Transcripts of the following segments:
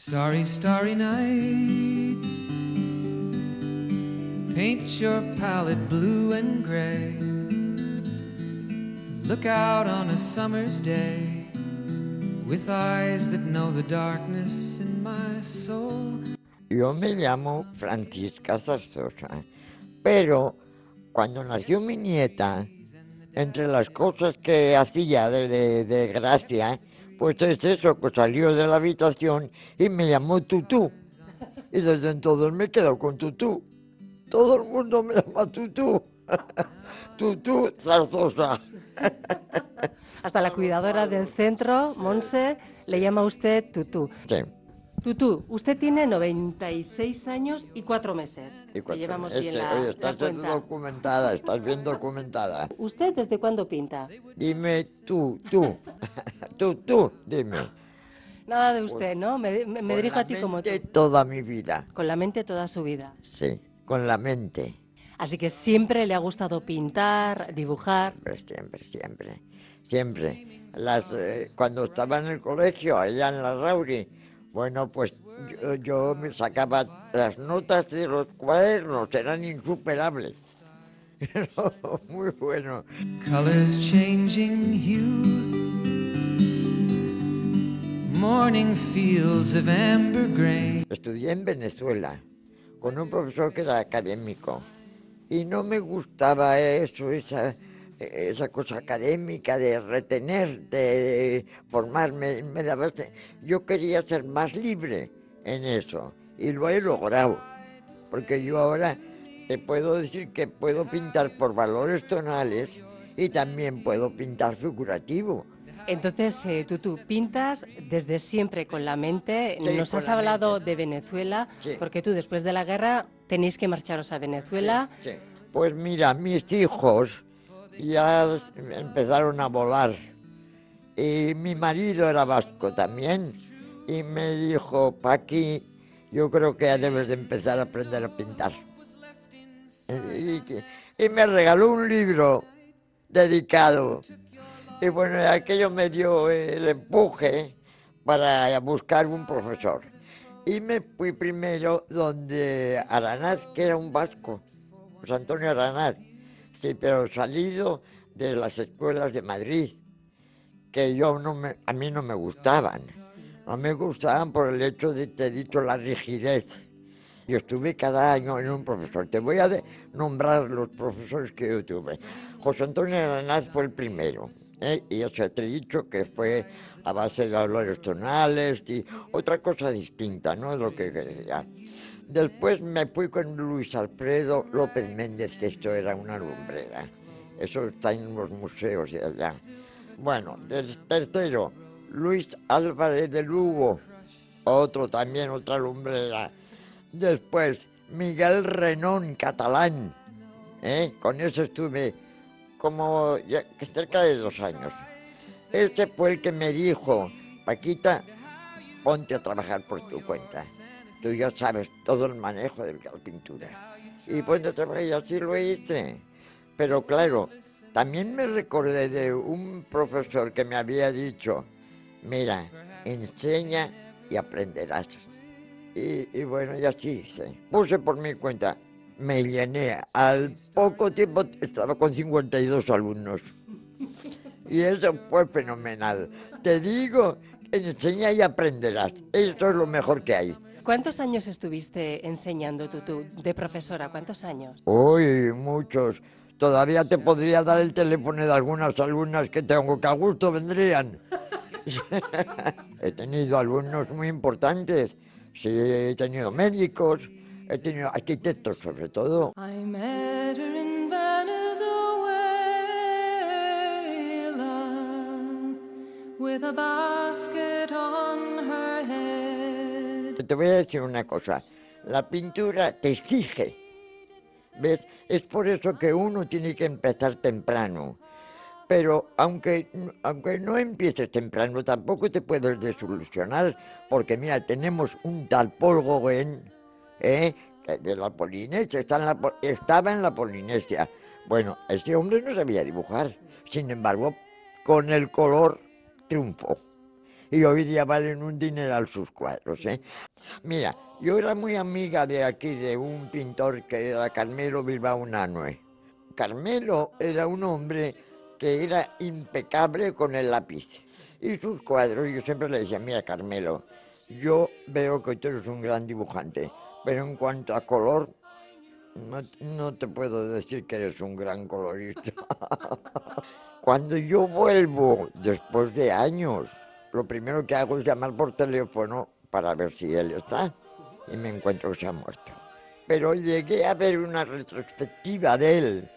Starry, starry night. Paint your palette blue and gray. Look out on a summer's day with eyes that know the darkness in my soul. Yo me llamo Francisca Zarzosa, pero cuando nació mi nieta, entre las cosas que hacía de, de- de gracia, pues es eso, que salió de la habitación y me llamó Tutú. Y desde entonces me he quedado con Tutú. Todo el mundo me llama Tutú. Tutú Zarzosa. Hasta la cuidadora del centro, Monse, le llama a usted Tutú. Sí. Tutú, usted tiene 96 años y cuatro meses. Y cuatro- llevamos este, bien la, oye, la estás documentada, estás bien documentada. ¿Usted desde cuándo pinta? Dime tú, tú, tú, tú, dime. Nada de usted, ¿no? Me, me- me Con dirijo la a ti como tú. mente toda mi vida, Con la mente toda su vida. sí, con la mente. Así que siempre le ha gustado pintar, dibujar. Siempre, siempre, siempre, siempre. Las, eh, cuando estaba en el colegio, allá en la Rauri, bueno, pues yo, yo me sacaba las notas de los cuadernos, eran insuperables. Muy bueno. Colors changing hue. Morning fields of amber. Estudié en Venezuela con un profesor que era académico y no me gustaba eso, esa, esa cosa académica de retener, de formarme. Me daba, yo quería ser más libre en eso y lo he logrado, porque yo ahora te puedo decir que puedo pintar por valores tonales y también puedo pintar figurativo. Entonces, eh, tú, tú pintas desde siempre con la mente. Sí, Nos has la hablado mente. de Venezuela, Sí. porque tú después de la guerra tenéis que marcharos a Venezuela. Sí. Pues mira, mis hijos ya empezaron a volar y mi marido era vasco también y me dijo, Paqui, yo creo que ya debes de empezar a aprender a pintar. Y, y me regaló un libro dedicado. Y bueno, aquello me dio el empuje para buscar un profesor. Y me fui primero donde Aranaz, que era un vasco, José Antonio Aranaz, sí, pero salido de las escuelas de Madrid, que yo no me, a mí no me gustaban. No me gustaban por el hecho de, te he dicho, la rigidez. Yo estuve cada año en un profesor. Te voy a de- nombrar los profesores que yo tuve. José Antonio Aranaz fue el primero. ¿eh? Y eso te he dicho que fue a base de valores tonales y otra cosa distinta, ¿no? Lo que quería. Después me fui con Luis Alfredo López Méndez, que esto era una lumbrera. Eso está en los museos de allá. Bueno, del tercero, Luis Álvarez de Lugo, otro también, otra lumbrera. Después, Miguel Renón, catalán. ¿eh? Con eso estuve como ya- cerca de dos años. Este fue el que me dijo, Paquita, ponte a trabajar por tu cuenta. Tú ya sabes todo el manejo de la pintura. Y a trabajar y así lo hice. Pero claro, también me recordé de un profesor que me había dicho, mira, enseña y aprenderás. Y, y bueno, y así hice. Puse por mi cuenta, me llené. Al poco tiempo estaba con 52 alumnos. Y eso fue fenomenal. Te digo, enseña y aprenderás. Esto es lo mejor que hay. ¿Cuántos años estuviste enseñando tú, tú de profesora? ¿Cuántos años? Uy, muchos. Todavía te podría dar el teléfono de algunas alumnas que tengo que a gusto vendrían. he tenido alumnos muy importantes. Sí, he tenido médicos, he tenido arquitectos sobre todo. I met her in Venezuela with a basket on her head. Te voy a decir una cosa, la pintura te exige, ¿ves? Es por eso que uno tiene que empezar temprano. Pero aunque, aunque no empieces temprano, tampoco te puedes desilusionar, porque mira, tenemos un tal Paul Gauguin, ¿eh? de la Polinesia, estaba en la Polinesia. Bueno, este hombre no sabía dibujar, sin embargo, con el color triunfó. Y hoy día valen un dineral sus cuadros, ¿eh? Mira, yo era muy amiga de aquí, de un pintor que era Carmelo Bilbao Nanue. Carmelo era un hombre que era impecable con el lápiz. Y sus cuadros, yo siempre le decía, mira Carmelo, yo veo que tú eres un gran dibujante, pero en cuanto a color, no, no te puedo decir que eres un gran colorista. Cuando yo vuelvo, después de años, lo primero que hago es llamar por teléfono para ver si él está. Y me encuentro que se ha muerto. Pero llegué a ver una retrospectiva de él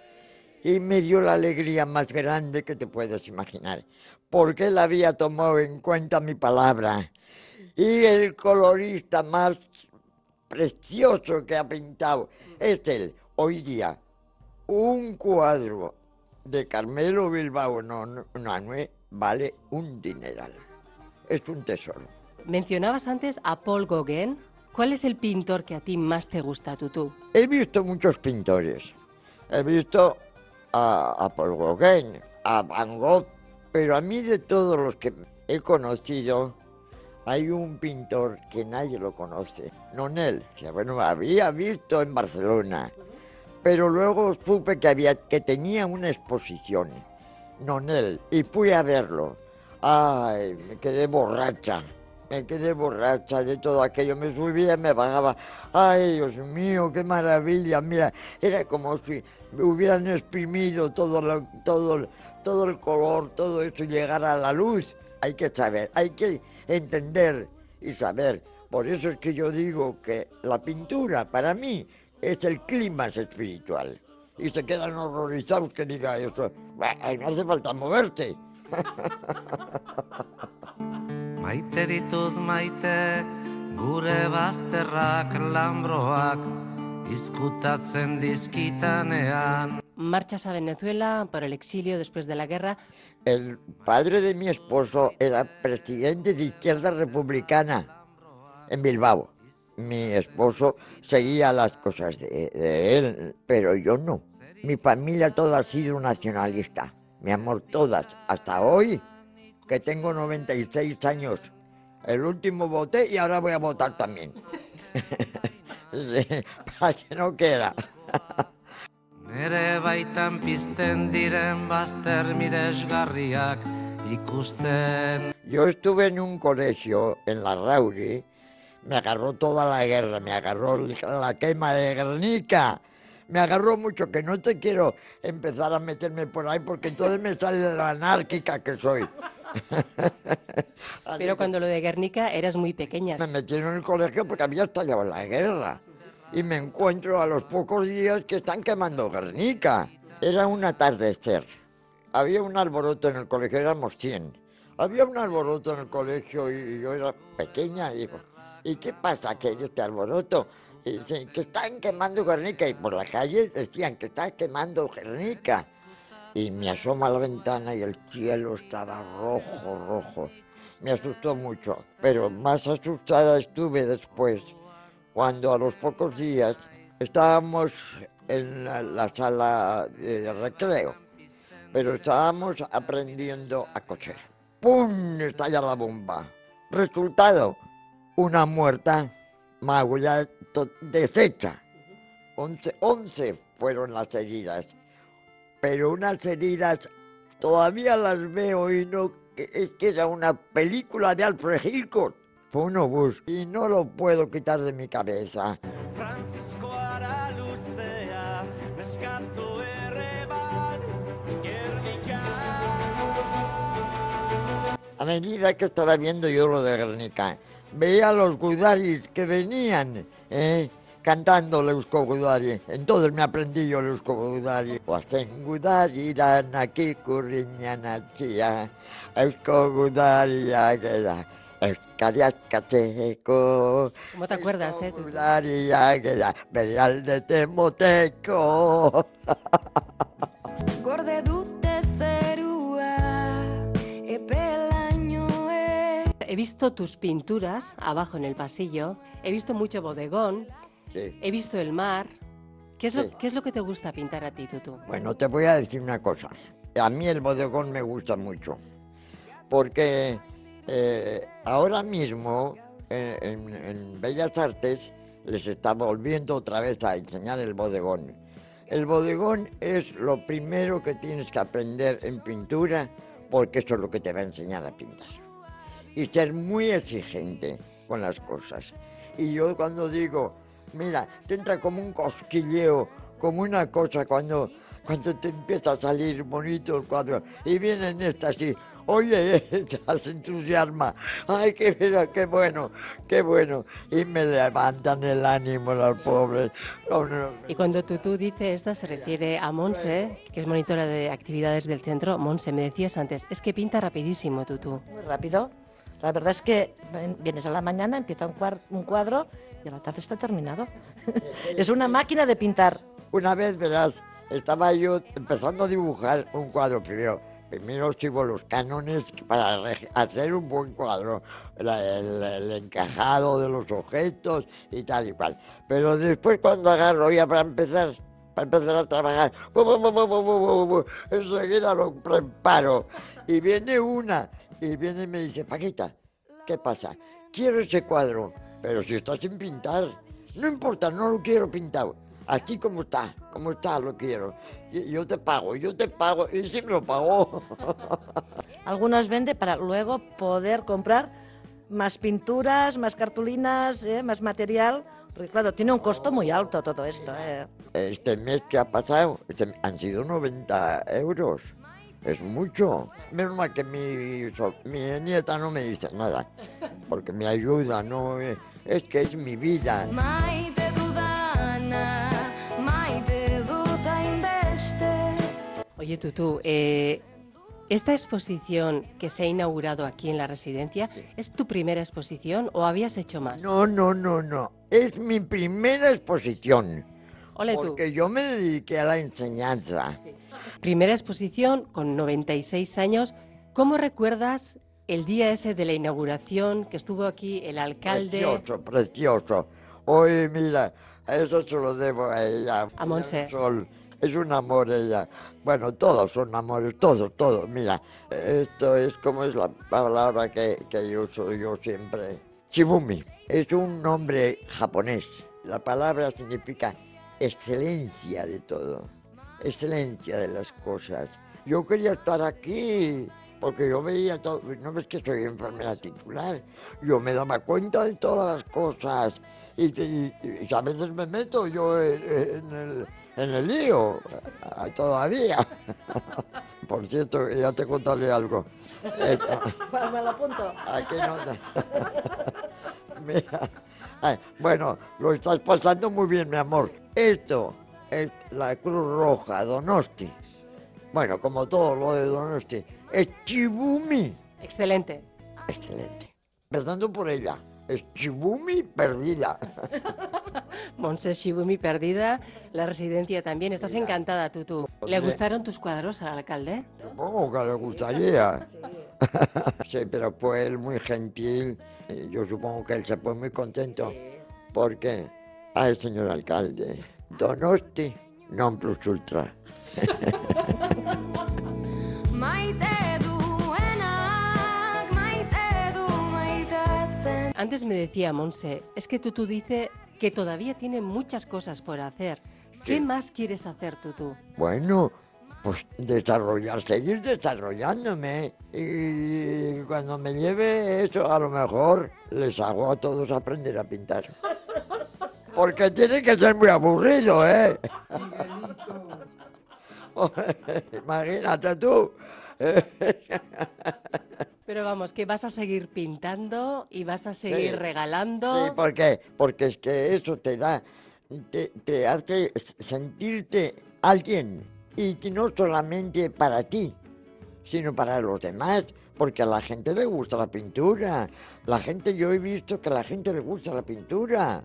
y me dio la alegría más grande que te puedes imaginar, porque él había tomado en cuenta mi palabra. Y el colorista más precioso que ha pintado es él. Hoy día, un cuadro de Carmelo Bilbao Nanue vale un dineral. Es un tesoro. Mencionabas antes a Paul Gauguin. ¿Cuál es el pintor que a ti más te gusta, Tutú? He visto muchos pintores. He visto a, a Paul Gauguin, a Van Gogh, pero a mí de todos los que he conocido, hay un pintor que nadie lo conoce, Nonel. Bueno, había visto en Barcelona, pero luego supe que, había, que tenía una exposición, Nonel, y fui a verlo. Ay, me quedé borracha, me quedé borracha de todo aquello, me subía, me bajaba. Ay, Dios mío, qué maravilla, mira, era como si me hubieran exprimido todo, lo- todo, todo el color, todo eso llegar a la luz. Hay que saber, hay que entender y saber. Por eso es que yo digo que la pintura para mí es el clima espiritual. Y se quedan horrorizados que diga eso. Bah, No hace falta moverte. Maite ditut maite, gure bazterrak lambroak, izkutatzen dizkitanean. Marchas a Venezuela por el exilio después de la guerra. El padre de mi esposo era presidente de Izquierda Republicana en Bilbao. Mi esposo seguía las cosas de, de él, pero yo no. Mi familia toda ha sido nacionalista. Mi amor, todas. Hasta hoy, que tengo 96 años. El último voté y ahora voy a votar también. Sí, para que no quiera. Nere baitan pizten diren bazter miresgarriak ikusten Yo estuve en un colegio en la Rauri, me agarró toda la guerra, me agarró la quema de Guernica, me agarró mucho, que no te quiero empezar a meterme por ahí porque entonces me sale la anárquica que soy. Pero cuando lo de Guernica eras muy pequeña. Me metieron en el colegio porque había estallado la guerra y me encuentro a los pocos días que están quemando Guernica. Era un atardecer. Había un alboroto en el colegio, éramos 100. Había un alboroto en el colegio y yo era pequeña y digo, ¿y qué pasa que hay este alboroto? Dicen que están quemando Guernica y por la calle decían que está quemando Guernica. Y me asomo a la ventana y el cielo estaba rojo, rojo. Me asustó mucho, pero más asustada estuve después, cuando a los pocos días estábamos en la, la sala de recreo, pero estábamos aprendiendo a coser. ¡Pum! Estalla la bomba. Resultado, una muerta magulla deshecha. Once, once fueron las heridas, pero unas heridas todavía las veo y no, es que era una película de Alfred Hitchcock. Fue un obús y no lo puedo quitar de mi cabeza. Erre bat, Gernika. A medida que estaba viendo yo lo de Guernica, veía a los gudaris que venían eh, cantando el Eusko Gudari. Entonces me aprendí yo el Eusko Gudari. Guazen Gudari dan aquí kurriñan atxia, Eusko Gudari agera, Euskariaskatzeko. ¿Cómo te acuerdas, eh? Gudari agera, bere alde temoteko. He visto tus pinturas abajo en el pasillo, he visto mucho bodegón, Sí. he visto el mar. ¿Qué es, Sí. lo, ¿Qué es lo que te gusta pintar a ti, Tutu? Bueno, te voy a decir una cosa. A mí el bodegón me gusta mucho, porque Eh, ahora mismo en, en- en Bellas Artes les está volviendo otra vez a enseñar el bodegón. El bodegón es lo primero que tienes que aprender en pintura porque eso es lo que te va a enseñar a pintar. Y ser muy exigente con las cosas. Y yo cuando digo, mira, te entra como un cosquilleo, como una cosa cuando, cuando te empieza a salir bonito el cuadro y vienen estas así, oye, se entusiasma, ay, qué, mira, qué bueno, qué bueno, y me levantan el ánimo los pobres. No, no, Y cuando Tutú dice esto se refiere a Monse, que es monitora de actividades del centro. Monse, me decías antes, es que pinta rapidísimo Tutú. Muy rápido. La verdad es que vienes a la mañana, empieza un, un cuadro y a la tarde está terminado. es una máquina de pintar. Una vez, verás, estaba yo empezando a dibujar un cuadro primero. Primero sigo los cánones para hacer un buen cuadro, el, el, el, encajado de los objetos y tal y cual. Pero después cuando agarro ya para empezar, para empezar a trabajar, bu, bu, bu, enseguida lo preparo. Y viene una y viene y me dice, Paquita, ¿qué pasa? Quiero ese cuadro, pero si está sin pintar, no importa, no lo quiero pintado. Así como está, como está, lo quiero. Yo te pago, yo te pago, y sí me lo pagó. Algunos vende para luego poder comprar más pinturas, más cartulinas, ¿eh? más material. Porque claro, tiene un costo muy alto todo esto. ¿eh? Este mes que ha pasado este- han sido 90 euros. Es mucho. Menos mal que mi, so- mi nieta no me dice nada, porque me ayuda, no eh, es que es mi vida. Oye, Tutú, eh, esta exposición que se ha inaugurado aquí en la residencia, ¿es tu primera exposición o habías hecho más? No, no, no, no. Es mi primera exposición. Ole tú. Porque yo me dediqué a la enseñanza. Primera exposición con 96 años. ¿Cómo recuerdas el día ese de la inauguración que estuvo aquí el alcalde? Precioso, precioso. Hoy, mira, eso se lo debo a ella. A Monse. Es un amor ella. Bueno, todos son amores, todos, todos. Mira, esto es como es la palabra que, que yo uso yo siempre. Shibumi. Es un nombre japonés. La palabra significa excelencia de todo. Excelencia de las cosas. Yo quería estar aquí porque yo veía todo. No ves que soy enfermera titular. Yo me daba cuenta de todas las cosas. Y, y- y a veces me meto yo en, el, en el lío. Todavía. Por cierto, ya te contaré algo. Me lo apunto. Aquí no. Mira. Bueno, lo estás pasando muy bien, mi amor. Esto es la Cruz Roja, Donosti. Bueno, como todo lo de Donosti, es Chibumi. Excelente. Excelente. Empezando por ella. Es Chibumi perdida. Monse Shibumi perdida, la residencia también. Estás encantada, Tutú. ¿Le gustaron tus cuadros al alcalde? Supongo que le gustaría. Sí, pero fue él muy gentil. Yo supongo que él se fue muy contento. Porque, ay, señor alcalde, Donosti non plus ultra. Antes me decía Monse, es que Tutú dice que todavía tiene muchas cosas por hacer. ¿Qué Sí. más quieres hacer, Tutú? Bueno, pues desarrollar, seguir desarrollándome. Y cuando me lleve eso, a lo mejor les hago a todos aprender a pintar. Porque tiene que ser muy aburrido, ¿eh? Imagínate tú. Pero vamos, que vas a seguir pintando y vas a seguir Sí. regalando. Sí, ¿por qué? Porque es que eso te da, te, te hace sentirte alguien y que no solamente para ti, sino para los demás, porque a la gente le gusta la pintura. La gente, yo he visto que a la gente le gusta la pintura.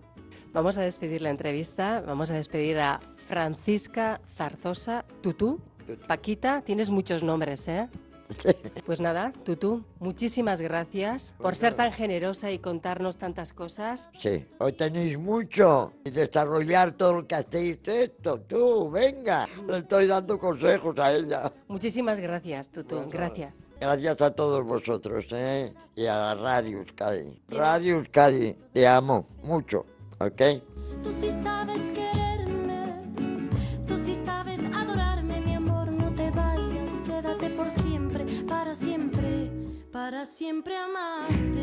Vamos a despedir la entrevista, vamos a despedir a Francisca Zarzosa, Tutú. Paquita, tienes muchos nombres, ¿eh? Pues nada, Tutú, muchísimas gracias por ser tan generosa y contarnos tantas cosas. Sí, hoy tenéis mucho y desarrollar todo lo que hacéis esto. Tú, venga, le estoy dando consejos a ella. Muchísimas gracias, Tutú, gracias. Gracias a todos vosotros, ¿eh? Y a la Radio Euskadi. Radio Euskadi, te amo mucho, ¿ok? Tú sí sabes quererme, tú sí sabes adorarme, mi amor, no te vayas, quédate por siempre, para siempre, para siempre amarte.